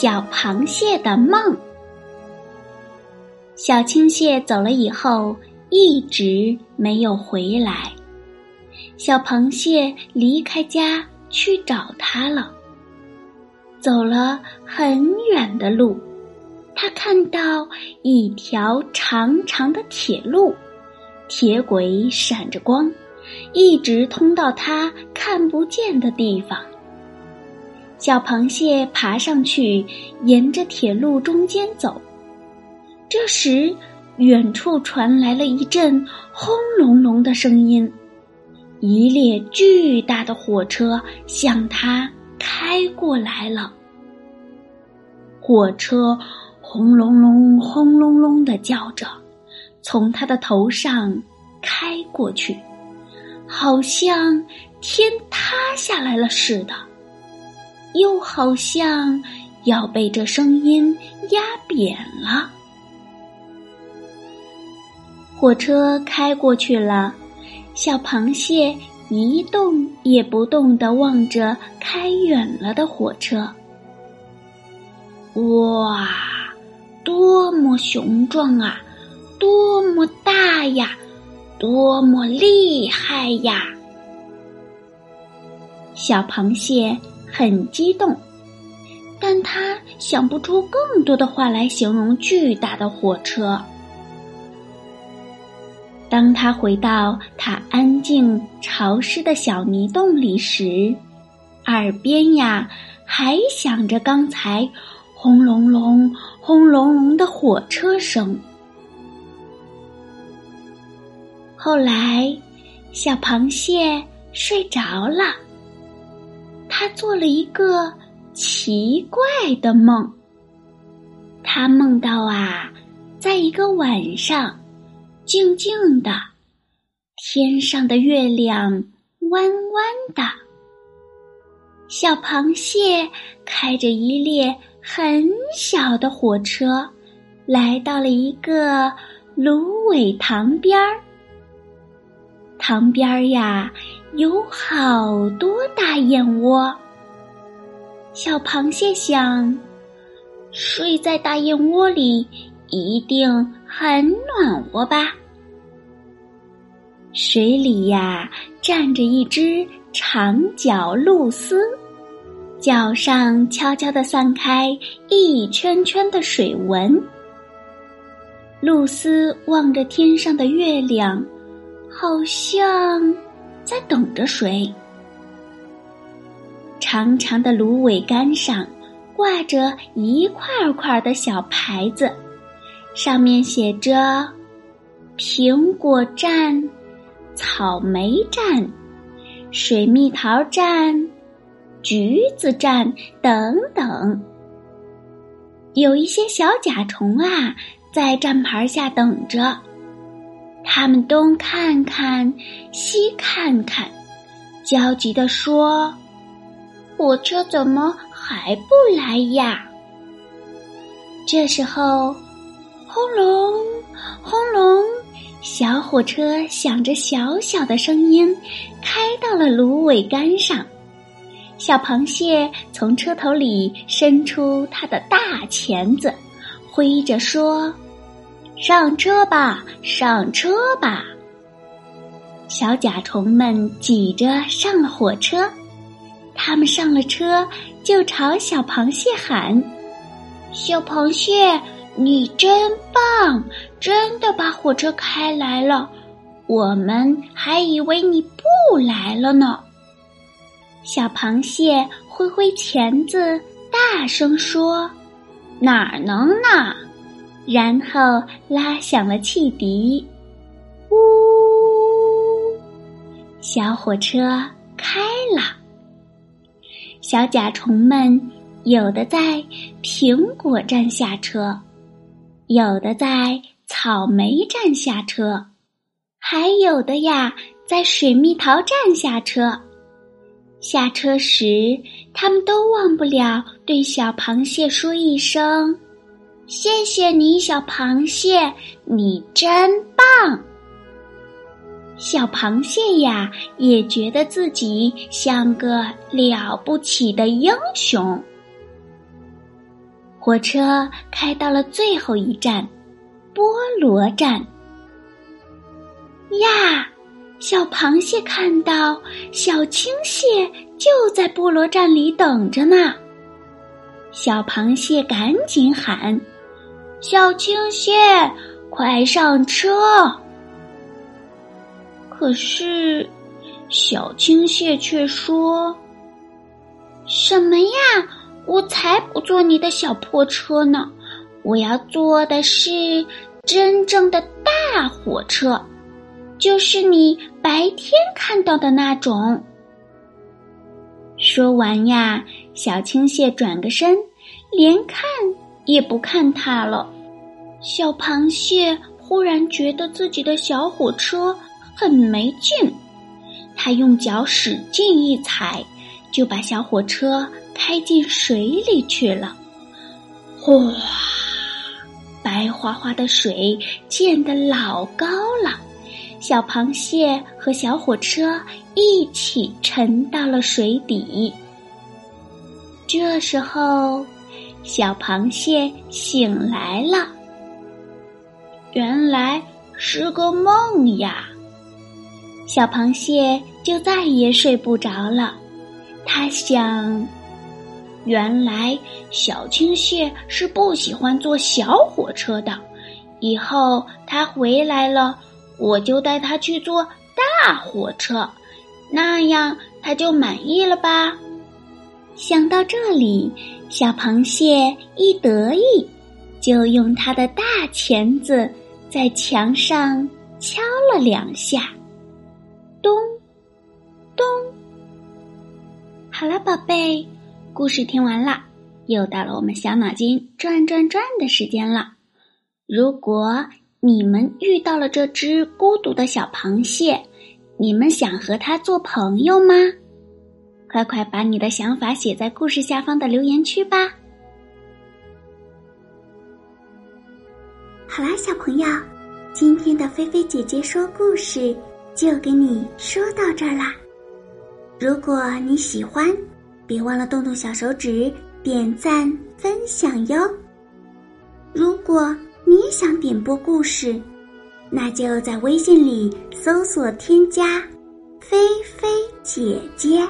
小螃蟹的梦。小青蟹走了以后，一直没有回来。小螃蟹离开家去找它了。走了很远的路，它看到一条长长的铁路，铁轨闪着光，一直通到它看不见的地方。小螃蟹爬上去，沿着铁路中间走。这时，远处传来了一阵轰隆隆的声音，一列巨大的火车向它开过来了。火车轰隆隆、轰隆隆的叫着，从它的头上开过去，好像天塌下来了似的。又好像要被这声音压扁了。火车开过去了，小螃蟹一动也不动地望着开远了的火车。哇，多么雄壮啊！多么大呀！多么厉害呀！小螃蟹。很激动，但他想不出更多的话来形容巨大的火车。当他回到他安静潮湿的小泥洞里时，耳边呀还响着刚才轰隆隆、轰隆隆的火车声。后来，小螃蟹睡着了。做了一个奇怪的梦。他梦到啊，在一个晚上，静静的，天上的月亮弯弯的，小螃蟹开着一列很小的火车，来到了一个芦苇塘边儿。塘边儿呀。有好多大燕窝。小螃蟹想，睡在大燕窝里一定很暖和吧？水里呀，站着一只长脚鹭鸶，脚上悄悄地散开一圈圈的水纹。露丝望着天上的月亮，好像。在等着谁？长长的芦苇杆上挂着一块块的小牌子，上面写着“苹果站、草莓站、水蜜桃站、橘子站等等。有一些小甲虫啊，在站牌下等着。他们东看看，西看看，焦急地说：“火车怎么还不来呀？”这时候，轰隆，轰隆，小火车响着小小的声音，开到了芦苇杆上。小螃蟹从车头里伸出它的大钳子，挥着说。上车吧，上车吧！小甲虫们挤着上了火车。他们上了车，就朝小螃蟹喊：“小螃蟹，你真棒，真的把火车开来了！我们还以为你不来了呢。”小螃蟹挥挥钳子，大声说：“哪能呢？”然后拉响了汽笛，呜，小火车开了。小甲虫们有的在苹果站下车，有的在草莓站下车，还有的呀在水蜜桃站下车。下车时，他们都忘不了对小螃蟹说一声：“谢谢你，小螃蟹，你真棒。”小螃蟹呀，也觉得自己像个了不起的英雄。火车开到了最后一站——菠萝站。呀，小螃蟹看到小青蟹就在菠萝站里等着呢。小螃蟹赶紧喊：“小青蟹，快上车！”可是，小青蟹却说：“什么呀？我才不坐你的小破车呢！我要坐的是真正的大火车，就是你白天看到的那种。”说完呀，小青蟹转个身，连看也不看它了。小螃蟹忽然觉得自己的小火车。很没劲，他用脚使劲一踩，就把小火车开进水里去了。哗，白花花的水溅得老高了，小螃蟹和小火车一起沉到了水底。这时候，小螃蟹醒来了，原来是个梦呀。小螃蟹就再也睡不着了，他想：原来小青蟹是不喜欢坐小火车的，以后它回来了，我就带它去坐大火车，那样它就满意了吧？想到这里，小螃蟹一得意，就用它的大钳子在墙上敲了两下。咚，咚。好了，宝贝，故事听完了，又到了我们小脑筋转转转的时间了。如果你们遇到了这只孤独的小螃蟹，你们想和它做朋友吗？快快把你的想法写在故事下方的留言区吧。好啦，小朋友，今天的菲菲姐姐说故事。就给你说到这儿啦！如果你喜欢，别忘了动动小手指点赞分享哟。如果你想点播故事，那就在微信里搜索添加“菲菲姐姐”。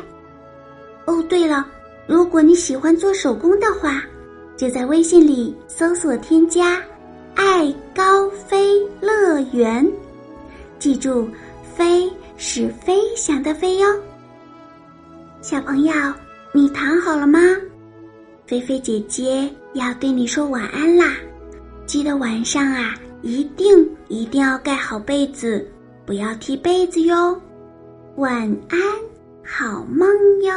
哦，对了，如果你喜欢做手工的话，就在微信里搜索添加“爱高飞乐园”，记住。飞是飞翔的飞哟，小朋友，你躺好了吗？菲菲姐姐要对你说晚安啦，记得晚上啊，一定一定要盖好被子，不要踢被子哟。晚安，好梦哟。